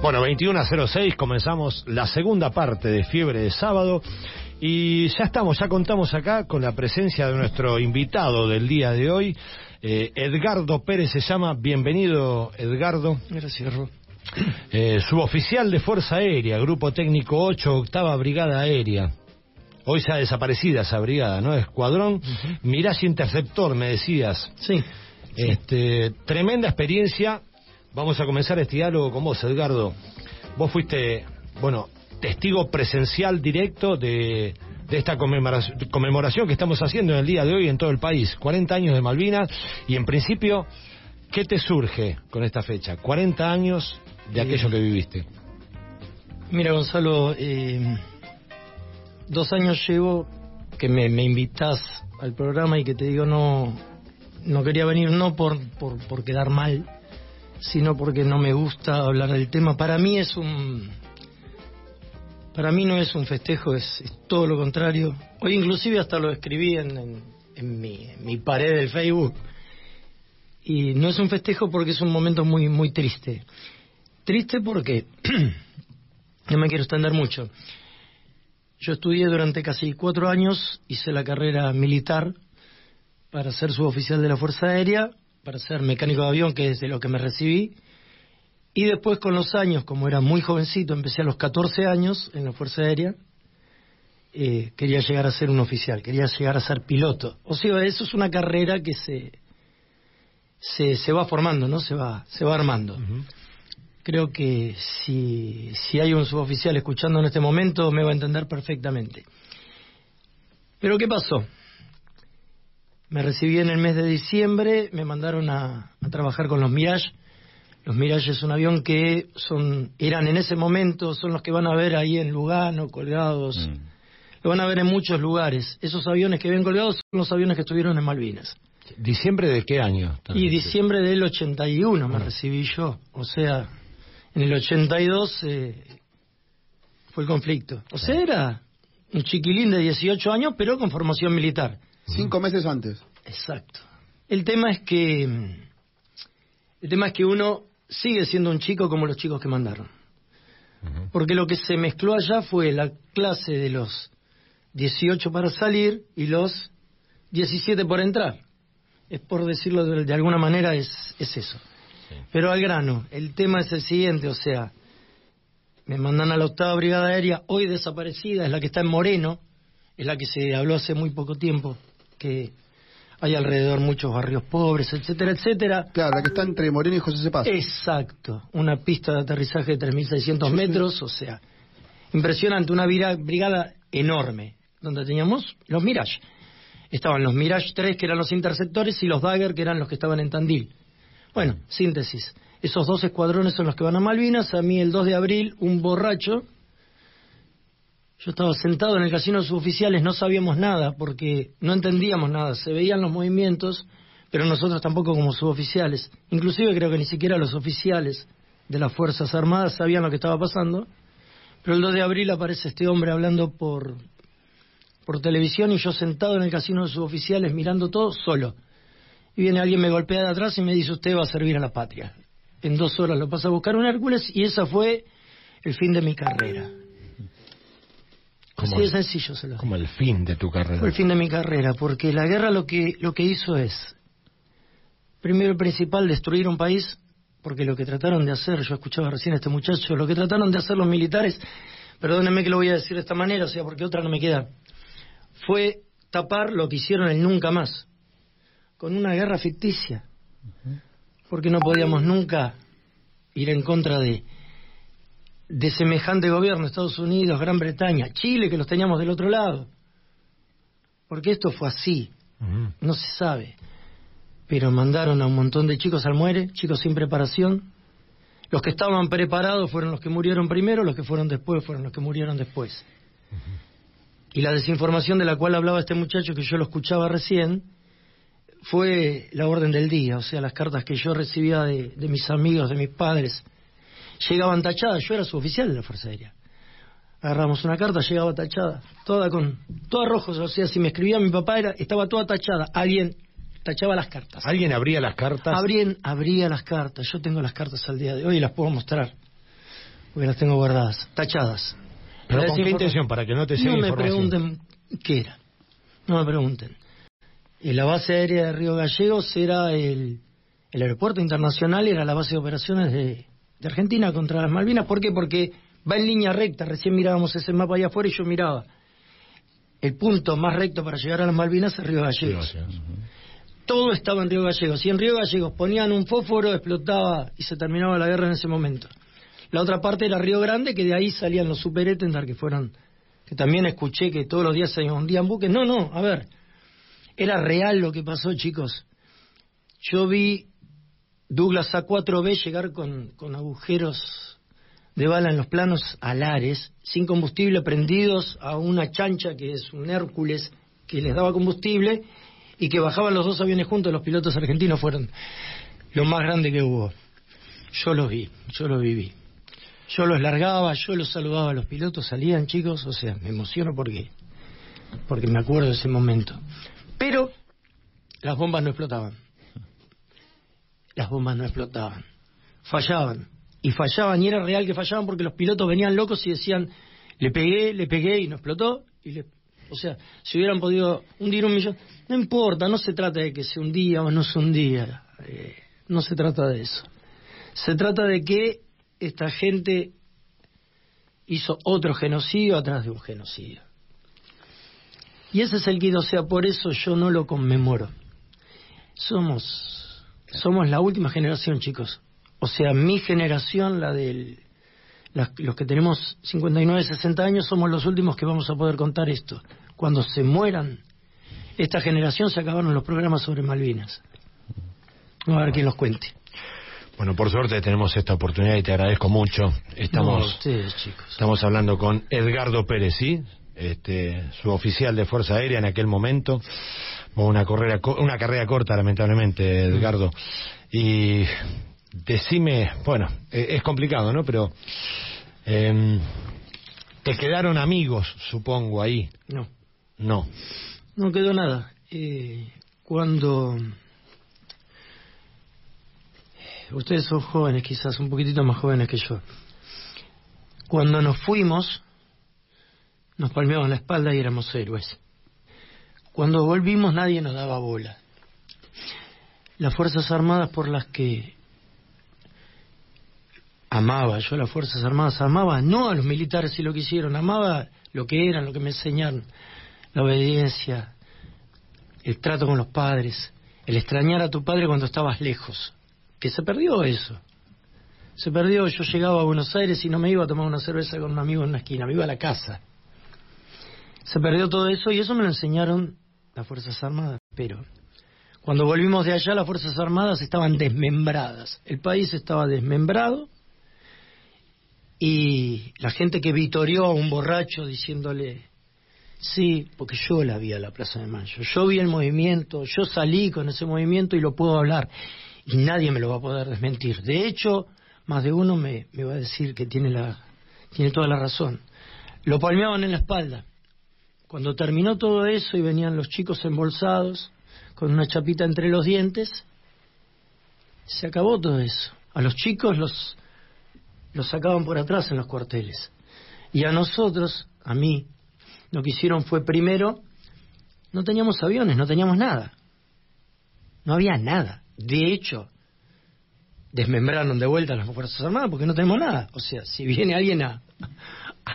Bueno, 21 a 06 comenzamos la segunda parte de Fiebre de Sábado y ya estamos, ya contamos acá con la presencia de nuestro invitado del día de hoy, eh, Edgardo Pérez se llama. Bienvenido, Edgardo. Gracias, Ro. Eh, suboficial de Fuerza Aérea, Grupo Técnico 8, Octava Brigada Aérea. Hoy se ha desaparecida esa brigada, ¿no? Escuadrón Mirage Interceptor, me decías. Sí. Este, tremenda experiencia. Vamos a comenzar este diálogo con vos, Edgardo. Vos fuiste, bueno, testigo presencial directo de, de esta conmemoración, conmemoración que estamos haciendo en el día de hoy en todo el país. 40 años de Malvinas y en principio, ¿qué te surge con esta fecha? 40 años de aquello que viviste. Mira, Gonzalo, eh, dos años llevo que me, me invitas al programa y que te digo no no quería venir no por, por, por quedar mal, sino porque no me gusta hablar del tema. Para mí es un para mí no es un festejo, es, todo lo contrario. Hoy inclusive hasta lo escribí en, en, en mi, en mi pared del Facebook. Y no es un festejo porque es un momento muy muy triste. Triste porque no me quiero extender mucho. Yo estudié durante casi cuatro años, hice la carrera militar para ser suboficial de la Fuerza Aérea, para ser mecánico de avión, que es de lo que me recibí. Y después con los años, como era muy jovencito, empecé a los 14 años en la Fuerza Aérea, eh, quería llegar a ser un oficial, quería llegar a ser piloto. O sea, eso es una carrera que se, se, se va formando, ¿no? Se va, se va armando. Uh -huh. Creo que si, si hay un suboficial escuchando en este momento, me va a entender perfectamente. Pero ¿qué pasó? Me recibí en el mes de diciembre, me mandaron a, a, trabajar con los Mirage. Los Mirage es un avión que son, eran en ese momento, son los que van a ver ahí en Lugano, colgados. Mm. Lo van a ver en muchos lugares. Esos aviones que ven colgados son los aviones que estuvieron en Malvinas. ¿Diciembre de qué año? Y diciembre del 81 ah. me recibí yo. O sea, en el 82 eh, fue el conflicto. O sea, era un chiquilín de 18 años, pero con formación militar. Cinco meses antes. Exacto. El tema es que el tema es que uno sigue siendo un chico como los chicos que mandaron. Uh -huh. Porque lo que se mezcló allá fue la clase de los 18 para salir y los 17 por entrar. Es por decirlo de, de alguna manera, es, es eso. Sí. Pero al grano, el tema es el siguiente, o sea, me mandan a la octava brigada aérea, hoy desaparecida, es la que está en Moreno, es la que se habló hace muy poco tiempo, que hay alrededor muchos barrios pobres, etcétera, etcétera. Claro, la que está entre Moreno y José Cepaz. Exacto, una pista de aterrizaje de 3.600 metros, o sea, impresionante, una brigada enorme, donde teníamos los Mirage. Estaban los Mirage 3, que eran los interceptores, y los Dagger, que eran los que estaban en Tandil. Bueno, síntesis. Esos dos escuadrones son los que van a Malvinas. A mí el 2 de abril, un borracho yo estaba sentado en el casino de suboficiales, no sabíamos nada porque no entendíamos nada, se veían los movimientos, pero nosotros tampoco como suboficiales. Inclusive creo que ni siquiera los oficiales de las Fuerzas Armadas sabían lo que estaba pasando. Pero el 2 de abril aparece este hombre hablando por, por televisión y yo sentado en el casino de suboficiales mirando todo solo. Y viene alguien, me golpea de atrás y me dice, usted va a servir a la patria. En dos horas lo pasa a buscar un Hércules y esa fue el fin de mi carrera. Como Así de el, sencillo se lo Como el fin de tu carrera. Fue el fin de mi carrera, porque la guerra lo que, lo que hizo es, primero y principal, destruir un país, porque lo que trataron de hacer, yo escuchaba recién a este muchacho, lo que trataron de hacer los militares, perdónenme que lo voy a decir de esta manera, o sea, porque otra no me queda, fue tapar lo que hicieron el nunca más, con una guerra ficticia, porque no podíamos nunca ir en contra de de semejante gobierno, Estados Unidos, Gran Bretaña, Chile, que los teníamos del otro lado. Porque esto fue así, uh -huh. no se sabe. Pero mandaron a un montón de chicos al muere, chicos sin preparación. Los que estaban preparados fueron los que murieron primero, los que fueron después fueron los que murieron después. Uh -huh. Y la desinformación de la cual hablaba este muchacho, que yo lo escuchaba recién, fue la orden del día, o sea, las cartas que yo recibía de, de mis amigos, de mis padres, llegaban tachadas, yo era su oficial de la Fuerza Aérea. Agarramos una carta, llegaba tachada, toda con, toda rojo, o sea, si me escribía mi papá era, estaba toda tachada, alguien tachaba las cartas. ¿Alguien abría las cartas? Abrían, abría las cartas, yo tengo las cartas al día de hoy y las puedo mostrar. porque las tengo guardadas, tachadas. ¿Pero con qué intención? Para que no te No me información. pregunten qué era. No me pregunten. Y la base aérea de Río Gallegos era el, el aeropuerto internacional, era la base de operaciones de, de Argentina contra las Malvinas. ¿Por qué? Porque va en línea recta. Recién mirábamos ese mapa allá afuera y yo miraba. El punto más recto para llegar a las Malvinas es Río Gallegos. Todo estaba en Río Gallegos. Si en Río Gallegos ponían un fósforo, explotaba y se terminaba la guerra en ese momento. La otra parte era Río Grande, que de ahí salían los super que fueron, que también escuché que todos los días se hundían buques. No, no, a ver, era real lo que pasó, chicos. Yo vi Douglas A4B llegar con, con agujeros de bala en los planos alares, sin combustible, prendidos a una chancha que es un Hércules que les daba combustible y que bajaban los dos aviones juntos. Los pilotos argentinos fueron lo más grande que hubo. Yo los vi, yo los viví. Yo los largaba, yo los saludaba los pilotos, salían chicos, o sea, me emociono porque, porque me acuerdo de ese momento. Pero las bombas no explotaban. Las bombas no explotaban. Fallaban. Y fallaban, y era real que fallaban porque los pilotos venían locos y decían, le pegué, le pegué y no explotó. Y le... O sea, si hubieran podido hundir un millón, no importa, no se trata de que se hundía o no se hundía. eh, no se trata de eso. Se trata de que esta gente hizo otro genocidio atrás de un genocidio. Y ese es el que, o sea, por eso yo no lo conmemoro. Somos, somos la última generación, chicos. O sea, mi generación, la del, las- los que tenemos 59, 60 años, somos los últimos que vamos a poder contar esto. Cuando se mueran esta generación, se acabaron los programas sobre Malvinas. Vamos a ver quién los cuente. Bueno, por suerte tenemos esta oportunidad y te agradezco mucho. No, Estamos, ustedes, chicos. estamos hablando con Edgardo Pérez, ¿sí? Este, su oficial de Fuerza Aérea en aquel momento. Una, carrera, una carrera corta, lamentablemente, Edgardo. Y decime, bueno, eh, es complicado, ¿no? Pero em, te quedaron amigos, supongo, ahí. No. No. No quedó nada. Eh, cuando ustedes son jóvenes, quizás un poquitito más jóvenes que yo. Cuando nos fuimos, nos palmeaban la espalda y éramos héroes. Cuando volvimos nadie nos daba bola. Las Fuerzas Armadas por las que amaba, yo las Fuerzas Armadas amaba, no a los militares si lo que hicieron, amaba lo que eran, lo que me enseñaron, la obediencia, el trato con los padres, el extrañar a tu padre cuando estabas lejos, que se perdió eso. Se perdió, yo llegaba a Buenos Aires y no me iba a tomar una cerveza con un amigo en una esquina, me iba a la casa. Se perdió todo eso y eso me lo enseñaron las Fuerzas Armadas, pero cuando volvimos de allá las Fuerzas Armadas estaban desmembradas, el país estaba desmembrado y la gente que vitorió a un borracho diciéndole, sí, porque yo la vi a la Plaza de Mayo, yo vi el movimiento, yo salí con ese movimiento y lo puedo hablar y nadie me lo va a poder desmentir. De hecho, más de uno me, va a decir que tiene, la, tiene toda la razón. Lo palmeaban en la espalda. Cuando terminó todo eso y venían los chicos embolsados, con una chapita entre los dientes, se acabó todo eso. A los chicos los, los sacaban por atrás en los cuarteles. Y a nosotros, a mí, lo que hicieron fue primero, no teníamos aviones, no teníamos nada. No había nada. De hecho, desmembraron de vuelta las Fuerzas Armadas porque no tenemos nada. O sea, si viene alguien a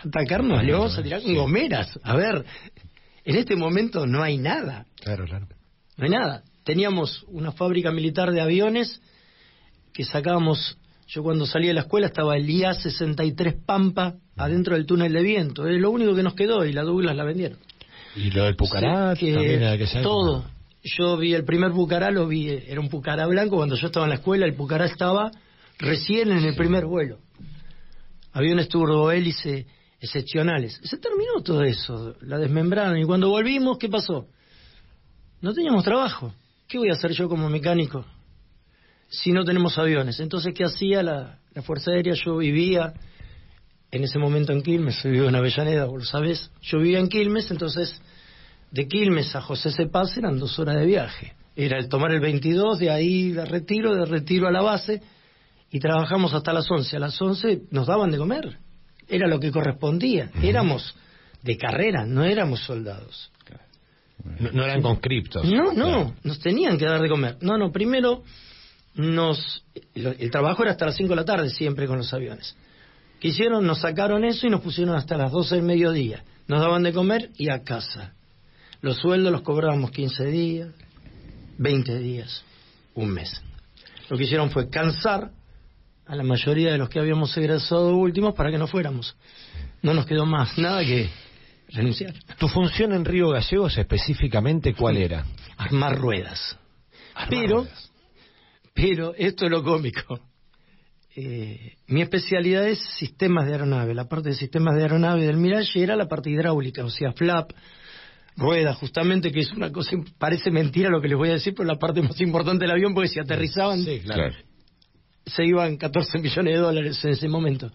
atacarnos, le vamos a tirar con gomeras. A ver, en este momento no hay nada. Claro, claro. No hay nada. Teníamos una fábrica militar de aviones que sacábamos. Yo cuando salí de la escuela estaba el IA-63 Pampa adentro del túnel de viento. Es lo único que nos quedó y la Douglas la vendieron. Y lo del Pucará que también era que se Todo. Yo vi el primer Pucará, lo vi, era un Pucará blanco. Cuando yo estaba en la escuela, el Pucará estaba recién en el primer vuelo. Aviones turbohélice excepcionales. Se terminó todo eso, la desmembraron. Y cuando volvimos, ¿qué pasó? No teníamos trabajo. ¿Qué voy a hacer yo como mecánico si no tenemos aviones? Entonces, ¿qué hacía la, la Fuerza Aérea? Yo vivía en ese momento en Quilmes, yo vivía en Avellaneda, vos lo sabés. Yo vivía en Quilmes, entonces de Quilmes a José C. Paz eran dos horas de viaje. Era el tomar el 22, de ahí de retiro, de retiro a la base, y trabajamos hasta las 11. A las 11 nos daban de comer. Era lo que correspondía. Éramos de carrera, no éramos soldados. No, no eran conscriptos. No, no, Claro. nos tenían que dar de comer. No, no, primero nos... El trabajo era hasta las 5 de la tarde siempre con los aviones. ¿Qué hicieron? Nos sacaron eso y nos pusieron hasta las 12 del mediodía. Nos daban de comer y a casa. Los sueldos los cobrábamos 15 días, 20 días, un mes. Lo que hicieron fue cansar a la mayoría de los que habíamos egresado últimos para que no fuéramos. No nos quedó más nada que renunciar. ¿Tu función en Río Gallegos específicamente cuál era? Armar ruedas. Armar Pero, ruedas. pero esto es lo cómico. Eh, mi especialidad es sistemas de aeronave. La parte de sistemas de aeronave del Mirage era la parte hidráulica, o sea, flap, ruedas, justamente, que es una cosa, parece mentira lo que les voy a decir, pero la parte más importante del avión, porque si aterrizaban, Sí, claro. Se iban 14 millones de dólares en ese momento.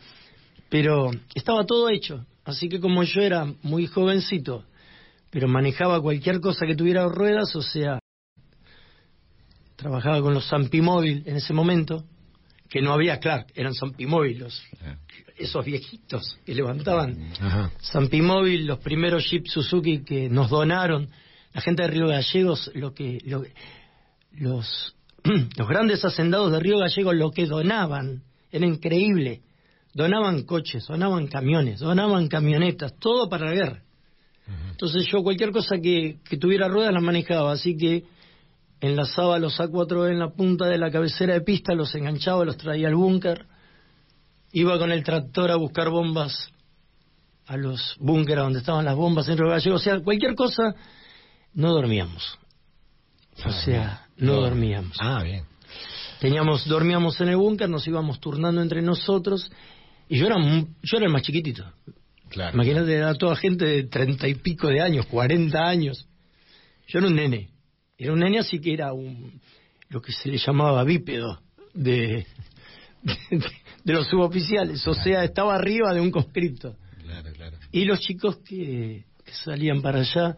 Pero estaba todo hecho. Así que como yo era muy jovencito, pero manejaba cualquier cosa que tuviera ruedas, o sea, trabajaba con los Zampimóvil en ese momento, que no había Clark, eran Zampimóvil, los- esos viejitos que levantaban. Zampimóvil, los primeros Jeep Suzuki que nos donaron, la gente de Río Gallegos, lo que, lo- los, los grandes hacendados de Río Gallegos, lo que donaban, era increíble. Donaban coches, donaban camiones, donaban camionetas, todo para la guerra. Entonces yo cualquier cosa que, que tuviera ruedas las manejaba, así que enlazaba los A4 en la punta de la cabecera de pista, los enganchaba, los traía al búnker, iba con el tractor a buscar bombas a los búnkeres donde estaban las bombas en Río Gallegos, o sea, cualquier cosa, no dormíamos. O sea, no dormíamos. Ah, bien. Teníamos, dormíamos en el búnker, nos íbamos turnando entre nosotros, y yo era, yo era el más chiquitito. Claro. Imagínate, era toda gente de treinta y pico de años, cuarenta años. Yo era un nene. Era un nene así que era un lo que se le llamaba bípedo de, de, de los suboficiales. O sea, estaba arriba de un conscripto. Claro, claro. Y los chicos que, que salían para allá,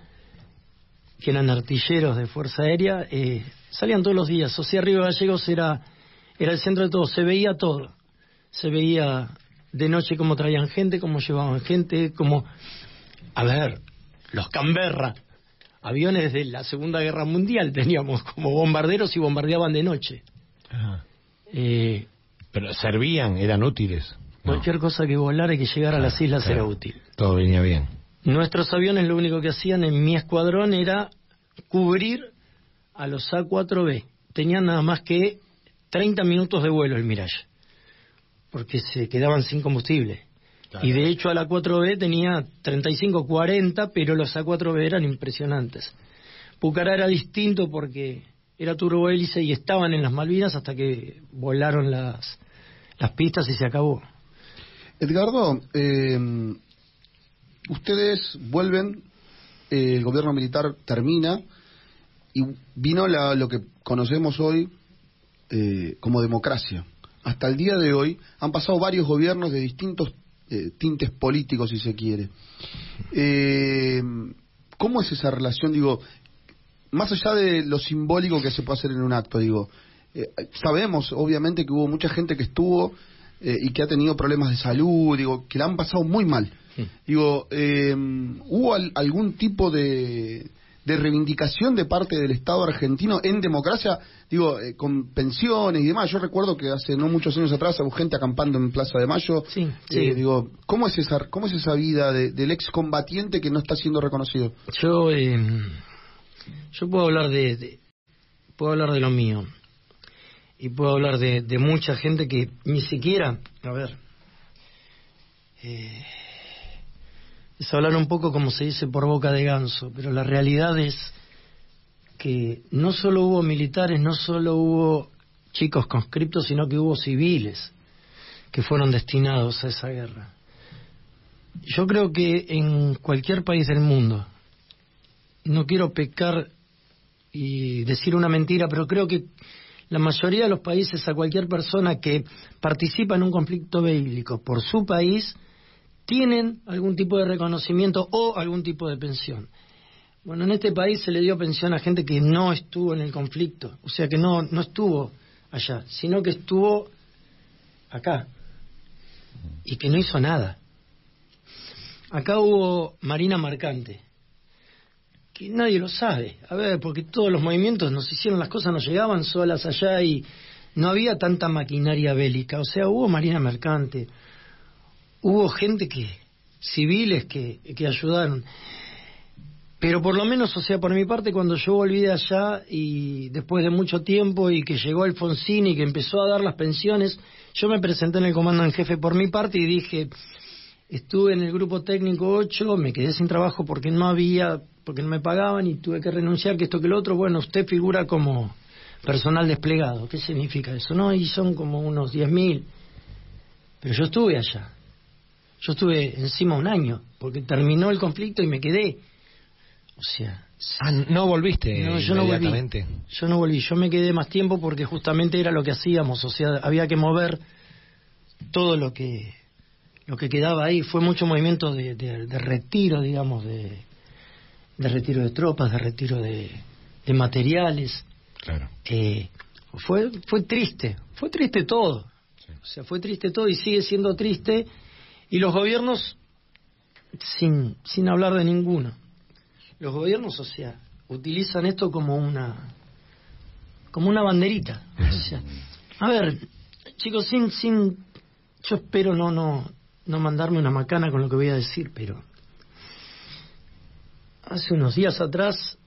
que eran artilleros de Fuerza Aérea, eh, salían todos los días. O sea, Río Gallegos era, era el centro de todo, se veía todo. Se veía de noche cómo traían gente, cómo llevaban gente, cómo... A ver, los Canberra, aviones de la Segunda Guerra Mundial teníamos como bombarderos y bombardeaban de noche. Ajá. Eh, Pero servían, eran útiles. No. Cualquier cosa que volara y que llegara a las islas Claro. era útil. Todo venía bien. Nuestros aviones lo único que hacían en mi escuadrón era cubrir a los A4B. Tenían nada más que 30 minutos de vuelo el Mirage, porque se quedaban sin combustible. Claro. Y de hecho a la 4B tenía 35, 40, pero los A4B eran impresionantes. Pucará era distinto porque era turbohélice y estaban en las Malvinas hasta que volaron las, las pistas y se acabó. Edgardo, eh, ustedes vuelven, eh, el gobierno militar termina y vino la- lo que conocemos hoy eh, como democracia. Hasta el día de hoy han pasado varios gobiernos de distintos eh, tintes políticos, si se quiere. Eh, ¿Cómo es esa relación? Digo, más allá de lo simbólico que se puede hacer en un acto, digo, eh, sabemos obviamente que hubo mucha gente que estuvo y que ha tenido problemas de salud, digo, que la han pasado muy mal. Digo, eh, ¿hubo al- algún tipo de, de reivindicación de parte del Estado argentino en democracia? Digo, eh, con pensiones y demás. Yo recuerdo que hace no muchos años atrás hubo gente acampando en Plaza de Mayo. Sí, Eh, sí. digo, ¿cómo es esa, cómo es esa vida de- del excombatiente que no está siendo reconocido? Yo, eh, yo puedo hablar de, de- puedo hablar de lo mío y puedo hablar de, de mucha gente que ni siquiera, a ver, eh, es hablar un poco como se dice por boca de ganso, pero la realidad es que no solo hubo militares, no solo hubo chicos conscriptos, sino que hubo civiles que fueron destinados a esa guerra. Yo creo que en cualquier país del mundo, no quiero pecar y decir una mentira, pero creo que la mayoría de los países, a cualquier persona que participa en un conflicto bélico por su país, tienen algún tipo de reconocimiento o algún tipo de pensión. Bueno, en este país se le dio pensión a gente que no estuvo en el conflicto, o sea que no, no estuvo allá, sino que estuvo acá, y que no hizo nada. Acá hubo Marina Marcante, que nadie lo sabe. A ver, porque todos los movimientos nos hicieron, las cosas nos llegaban solas allá y no había tanta maquinaria bélica. O sea, hubo Marina Mercante, hubo gente que, civiles que, que ayudaron. Pero por lo menos, o sea, por mi parte, cuando yo volví de allá y después de mucho tiempo y que llegó Alfonsín y que empezó a dar las pensiones, yo me presenté en el comando en jefe por mi parte y dije, estuve en el grupo técnico 8, me quedé sin trabajo porque no había, porque no me pagaban y tuve que renunciar, que esto que lo otro, bueno, usted figura como personal desplegado. ¿Qué significa eso? No, y son como unos 10.000. Pero yo estuve allá. Yo estuve encima un año, porque terminó el conflicto y me quedé. O sea... Ah, no volviste no, yo no volví. Yo no volví, yo me quedé más tiempo porque justamente era lo que hacíamos, o sea, había que mover todo lo que lo que quedaba ahí. Fue mucho movimiento de, de, retiro, digamos, de, de retiro de tropas, de retiro de, de materiales. Claro. Eh, fue, fue triste, fue triste todo. O sea, fue triste todo y sigue siendo triste. Y los gobiernos, sin, sin hablar de ninguno, los gobiernos, o sea, utilizan esto como una como una banderita. O sea, a ver, chicos, sin sin yo espero no no no mandarme una macana con lo que voy a decir, pero hace unos días atrás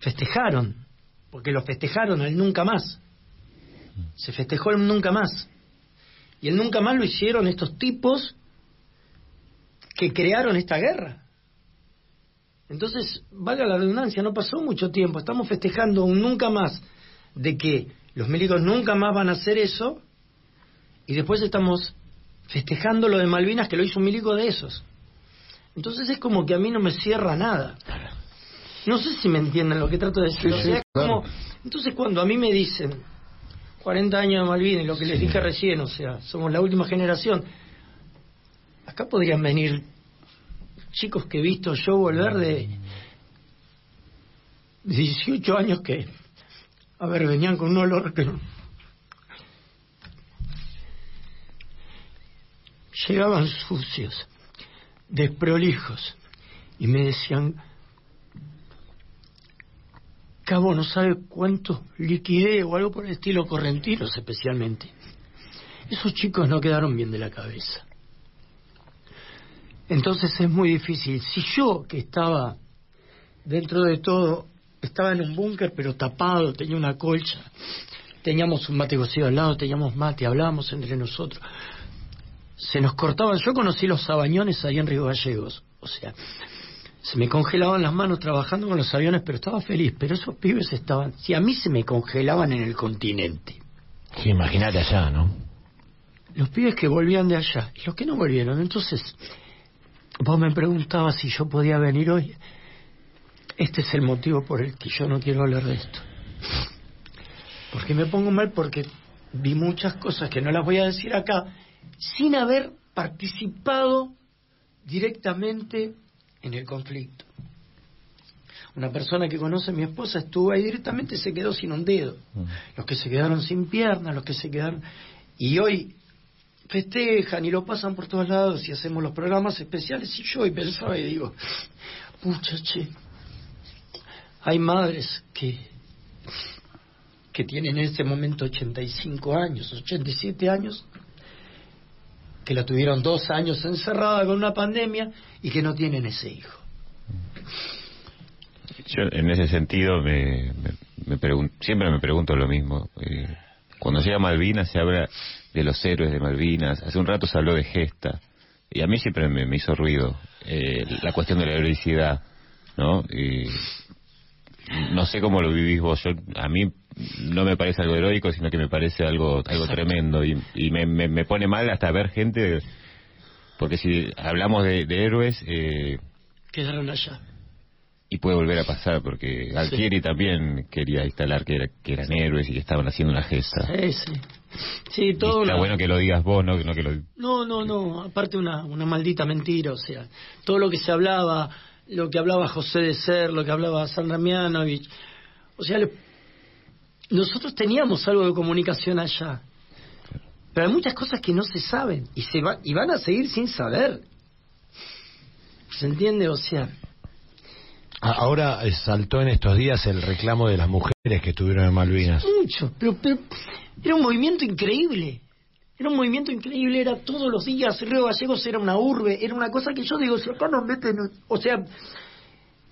festejaron porque lo festejaron el nunca más. Se festejó el nunca más. Y el nunca más lo hicieron estos tipos que crearon esta guerra. Entonces, valga la redundancia, no pasó mucho tiempo. Estamos festejando un nunca más de que los milicos nunca más van a hacer eso y después estamos festejando lo de Malvinas que lo hizo un milico de esos. Entonces es como que a mí no me cierra nada. No sé si me entienden lo que trato de decir. entonces cuando a mí me dicen 40 años de Malvinas, lo que les dije recién, o sea, somos la última generación, acá podrían venir chicos que he visto yo volver de 18 años que, a ver, venían con un olor que... Llegaban sucios, desprolijos, y me decían, No sabe cuánto liquidez o algo por el estilo correntinos especialmente. Esos chicos no quedaron bien de la cabeza. Entonces es muy difícil. Si yo, que estaba dentro de todo, estaba en un búnker pero tapado, tenía una colcha, teníamos un mate cocido al lado, teníamos mate, hablábamos entre nosotros, se nos cortaban. Yo conocí los sabañones ahí en Río Gallegos. O sea, se me congelaban las manos trabajando con los aviones, pero estaba feliz. Pero esos pibes estaban, si a mí se me congelaban en el continente. Sí, imagínate allá, ¿no? Los pibes que volvían de allá y los que no volvieron. Entonces, vos me preguntabas si yo podía venir hoy. Este es el motivo por el que yo no quiero hablar de esto. Porque me pongo mal porque vi muchas cosas que no las voy a decir acá sin haber participado directamente en el conflicto. Una persona que conoce a mi esposa estuvo ahí directamente se quedó sin un dedo. Mm. Los que se quedaron sin piernas, los que se quedaron... Y hoy festejan y lo pasan por todos lados y hacemos los programas especiales y yo hoy pensaba y digo, pucha, che, hay madres que, que tienen en este momento 85 años, 87 años, que la tuvieron dos años encerrada con una pandemia y que no tienen ese hijo. Yo en ese sentido me, siempre me pregunto lo mismo. Eh, cuando llega Malvinas se habla de los héroes de Malvinas. Hace un rato se habló de gesta. Y a mí siempre me, hizo ruido eh, la cuestión de la heroicidad. ¿no? Y no sé cómo lo vivís vos. Yo, a mí no me parece algo heroico, sino que me parece algo algo tremendo. Y, y me, me, pone mal hasta ver gente, porque si hablamos de, héroes... Eh, Quedaron allá. Y puede volver a pasar, porque Altieri también quería instalar que, que eran héroes y que estaban haciendo una gesta. Sí, sí. Sí, todo está bueno que lo digas vos, ¿no? No, que lo... no, no, no, aparte una, una maldita mentira, o sea, todo lo que se hablaba lo que hablaba José de Ser, lo que hablaba Sandra Mianovich. O sea, nosotros teníamos algo de comunicación allá. Pero hay muchas cosas que no se saben y, se va, y van a seguir sin saber. ¿Se entiende? O sea, Ahora eh, saltó en estos días el reclamo de las mujeres que estuvieron en Malvinas. mucho, pero, pero era un movimiento increíble. Era un movimiento increíble, era todos los días. Río Gallegos era una urbe, era una cosa que yo digo, si acá nos meten. O sea,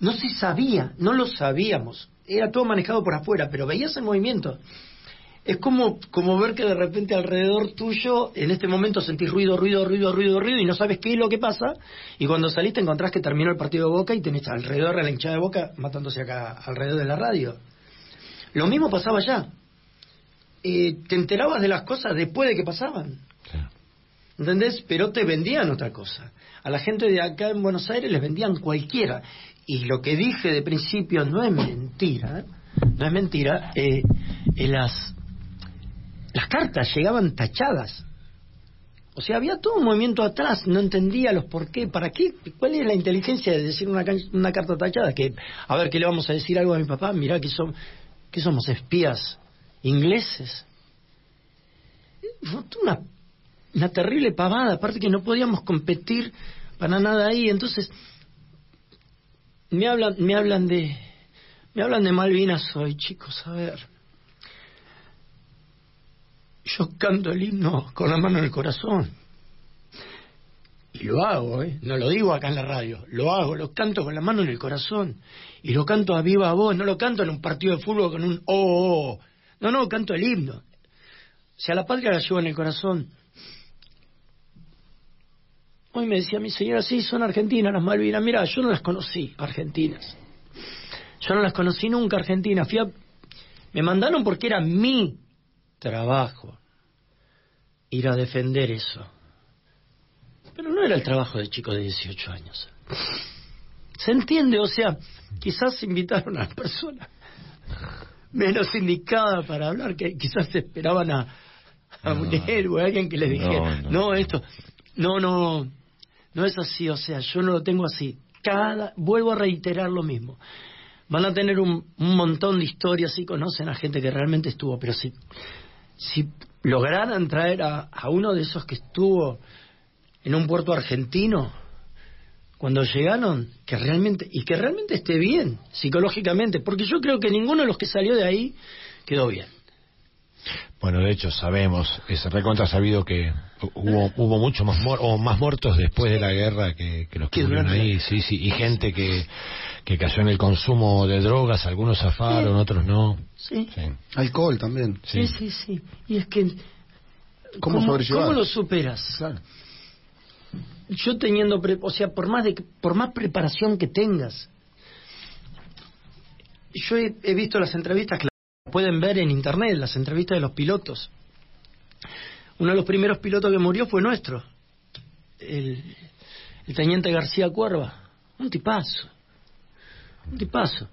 no se sabía, no lo sabíamos. Era todo manejado por afuera, pero veías el movimiento. Es como, como ver que de repente alrededor tuyo, en este momento sentís ruido, ruido, ruido, ruido, ruido, y no sabes qué es lo que pasa, y cuando saliste encontrás que terminó el partido de Boca y tenés alrededor a la hinchada de Boca matándose acá alrededor de la radio. Lo mismo pasaba allá. Eh, te enterabas de las cosas después de que pasaban. ¿Entendés? Pero te vendían otra cosa. A la gente de acá en Buenos Aires les vendían cualquiera. Y lo que dije de principio no es mentira. No es mentira. Eh, eh, las, cartas llegaban tachadas. O sea, había todo un movimiento atrás, no entendía los por qué, para qué, cuál es la inteligencia de decir una, una carta tachada, que, a ver, ¿qué le vamos a decir algo a mi papá? Mirá que, son, que somos espías ingleses. Una terrible pavada, aparte que no podíamos competir para nada ahí, entonces me hablan, me hablan de, me hablan de Malvinas hoy, chicos, a ver. Yo canto el himno con la mano en el corazón. Y lo hago, ¿eh? No lo digo acá en la radio. Lo hago, lo canto con la mano en el corazón. Y lo canto a viva voz. No lo canto en un partido de fútbol con un oh, oh, oh. No, no, canto el himno. Si a la patria la llevo en el corazón. Hoy me decía mi señora, sí, son argentinas las Malvinas. Mira, yo no las conocí, argentinas. Yo no las conocí nunca, argentinas. Fui a- Me mandaron porque era mi trabajo ir a defender eso. Pero no era el trabajo de chico de 18 años. ¿Se entiende? O sea, quizás invitaron a la persona menos indicada para hablar, que quizás esperaban a, a un héroe, a alguien que les dijera, No, no, no. esto, no, no, no es así, o sea, yo no lo tengo así. Cada, vuelvo a reiterar lo mismo. Van a tener un, montón de historias y conocen a gente que realmente estuvo, pero si, si lograran traer a, a uno de esos que estuvo en un puerto argentino, cuando llegaron, que realmente, y que realmente esté bien, psicológicamente, porque yo creo que ninguno de los que salió de ahí quedó bien. Bueno, de hecho sabemos, es recontra sabido que hubo, hubo mucho más, muer- o más muertos después de la guerra que, que los que murieron ahí, sí, sí, y gente que, que cayó en el consumo de drogas, algunos zafaron, otros no. Sí, Sí. Alcohol también. sí, sí, sí. Y es que... ¿Cómo lo superas? Claro. yo teniendo, pre- o sea, por más de que- por más preparación que tengas, yo he, he visto las entrevistas pueden ver en internet, las entrevistas de los pilotos. Uno de los primeros pilotos que murió fue nuestro, el, el teniente García Cuerva, un tipazo, un tipazo.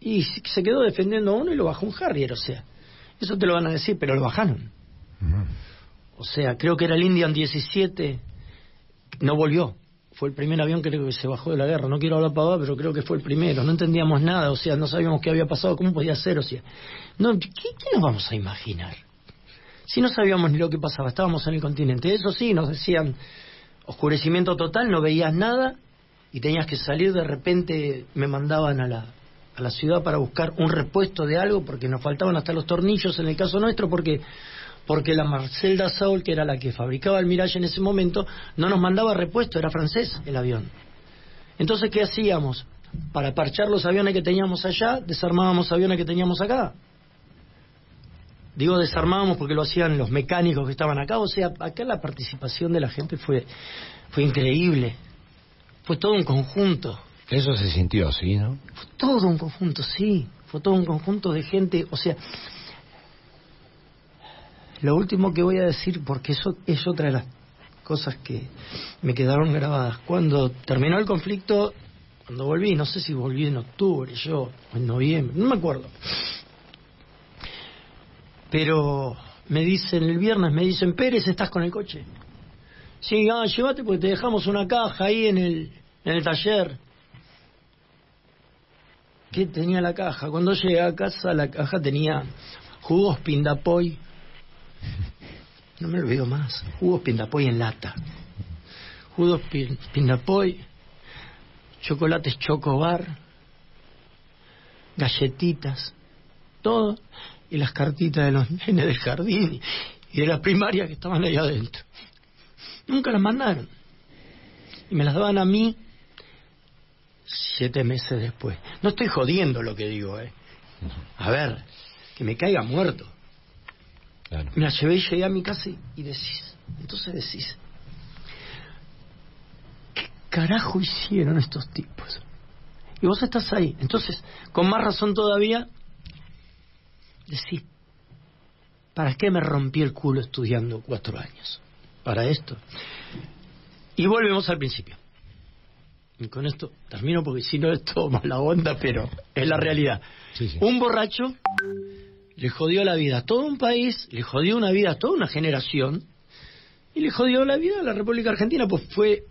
Y se se quedó defendiendo a uno y lo bajó un Harrier, o sea, eso te lo van a decir, pero lo bajaron. O sea, creo que era el Indian 17 no volvió. Fue el primer avión que creo que se bajó de la guerra. No quiero hablar para pero creo que fue el primero. No entendíamos nada, o sea, no sabíamos qué había pasado, cómo podía ser, o sea. No, ¿qué, qué nos vamos a imaginar? Si no sabíamos ni lo que pasaba, estábamos en el continente. Eso sí, nos decían oscurecimiento total, no veías nada y tenías que salir. De repente me mandaban a la, a la ciudad para buscar un repuesto de algo porque nos faltaban hasta los tornillos en el caso nuestro porque porque la Marcel Dassault, que era la que fabricaba el Mirage en ese momento, no nos mandaba repuesto, era francés el avión. Entonces, ¿qué hacíamos? Para parchar los aviones que teníamos allá, desarmábamos aviones que teníamos acá. Digo desarmábamos porque lo hacían los mecánicos que estaban acá, o sea, acá la participación de la gente fue, fue increíble. Fue todo un conjunto. Eso se sintió, sí, ¿no? Fue todo un conjunto, sí. Fue todo un conjunto de gente. O sea, lo último que voy a decir, porque eso es otra de las cosas que me quedaron grabadas. Cuando terminó el conflicto, cuando volví, no sé si volví en octubre, yo, en noviembre, no me acuerdo. Pero me dicen el viernes, me dicen, Pérez, ¿estás con el coche? Sí, ah, llévate porque te dejamos una caja ahí en el, en el taller. ¿Qué tenía la caja? Cuando llegué a casa, la caja tenía jugos Pindapoy, no me olvido más. Jugos Pindapoy en lata. Jugos Pindapoy, chocolates Chocobar, galletitas, todo, y las cartitas de los nenes del jardín y de la primaria que estaban ahí adentro. Nunca las mandaron. Y me las daban a mí siete meses después. No estoy jodiendo lo que digo, ¿eh? A ver, que me caiga muerto. Me la llevé y llegué a mi casa y, decís, entonces decís, ¿qué carajo hicieron estos tipos? Y vos estás ahí. Entonces, con más razón todavía, decís, ¿para qué me rompí el culo estudiando cuatro años? Para esto. Y volvemos al principio. Y con esto termino porque si no es todo mala onda, pero es la realidad. Un borracho le jodió la vida a todo un país, le jodió una vida a toda una generación y le jodió la vida a la República Argentina, pues fue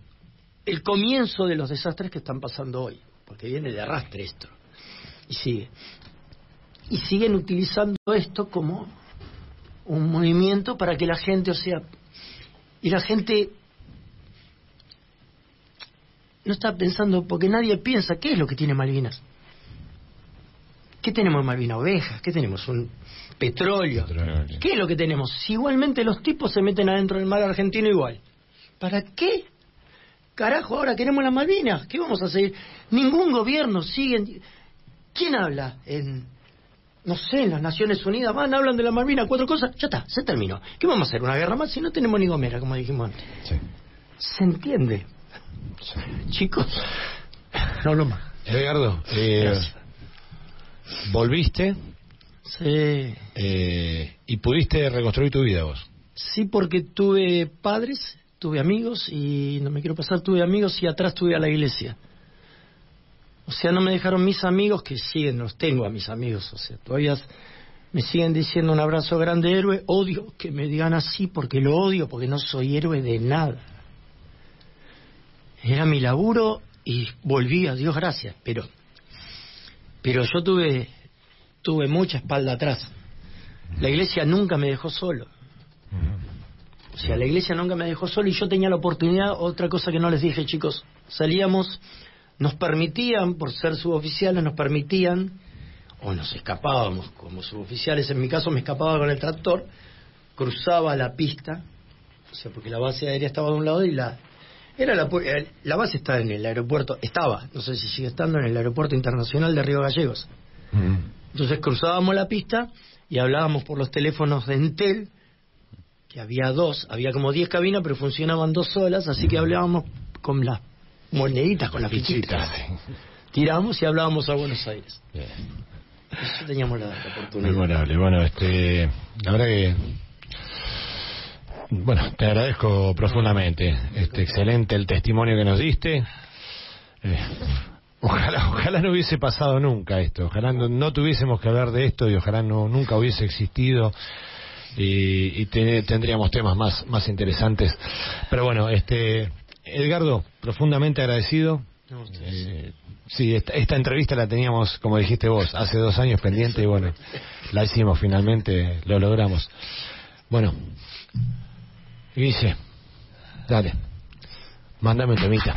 el comienzo de los desastres que están pasando hoy, porque viene de arrastre esto. Y sigue. Y siguen utilizando esto como un movimiento para que la gente, o sea, y la gente no está pensando, porque nadie piensa qué es lo que tiene Malvinas. ¿Qué tenemos en Malvinas? Ovejas, ¿qué tenemos? Un petróleo. ¿Qué es lo que tenemos? Si igualmente los tipos se meten adentro del mar argentino igual. ¿Para qué? Carajo, ahora queremos las Malvinas. ¿Qué vamos a hacer? Ningún gobierno sigue. ¿Quién habla? En, no sé, en las Naciones Unidas van, hablan de la Malvinas, cuatro cosas, ya está, se terminó. ¿Qué vamos a hacer? ¿Una guerra más si no tenemos ni gomera, como dijimos antes? ¿Se entiende? Chicos, no lo más. Edgardo, eh, volviste sí. Eh, y pudiste reconstruir tu vida vos. Sí, porque tuve padres, tuve amigos y no me quiero pasar, tuve amigos y atrás tuve a la iglesia. O sea, no me dejaron mis amigos, que siguen, los tengo a mis amigos, o sea, todavía me siguen diciendo un abrazo grande héroe, odio que me digan así porque lo odio, porque no soy héroe de nada. Era mi laburo y volví, a Dios gracias, pero pero yo tuve tuve mucha espalda atrás. La iglesia nunca me dejó solo. O sea, la iglesia nunca me dejó solo y yo tenía la oportunidad, otra cosa que no les dije, chicos, salíamos, nos permitían, por ser suboficiales, nos permitían, o nos escapábamos como suboficiales, en mi caso me escapaba con el tractor, cruzaba la pista, o sea, porque la base aérea estaba de un lado y la, era la, eh, la base está en el aeropuerto, estaba, no sé si sigue estando, en el aeropuerto internacional de Río Gallegos. Mm. Entonces cruzábamos la pista y hablábamos por los teléfonos de Entel, que había dos, había como diez cabinas, pero funcionaban dos solas, así que hablábamos con las moneditas, con las fichitas. Tiramos y hablábamos a Buenos Aires. Eso teníamos la, oportunidad. Memorable. Bueno, este, la verdad que bueno, te agradezco profundamente. Este excelente el testimonio que nos diste. Eh, ojalá, ojalá no hubiese pasado nunca esto. Ojalá no, tuviésemos que hablar de esto y ojalá no nunca hubiese existido y, tendríamos temas más más interesantes. Pero bueno, este Edgardo, profundamente agradecido. Eh, sí, esta, esta, entrevista la teníamos, como dijiste vos, hace dos años pendiente y bueno, la hicimos finalmente, lo logramos. Bueno, y dice, dale, mándame un temita.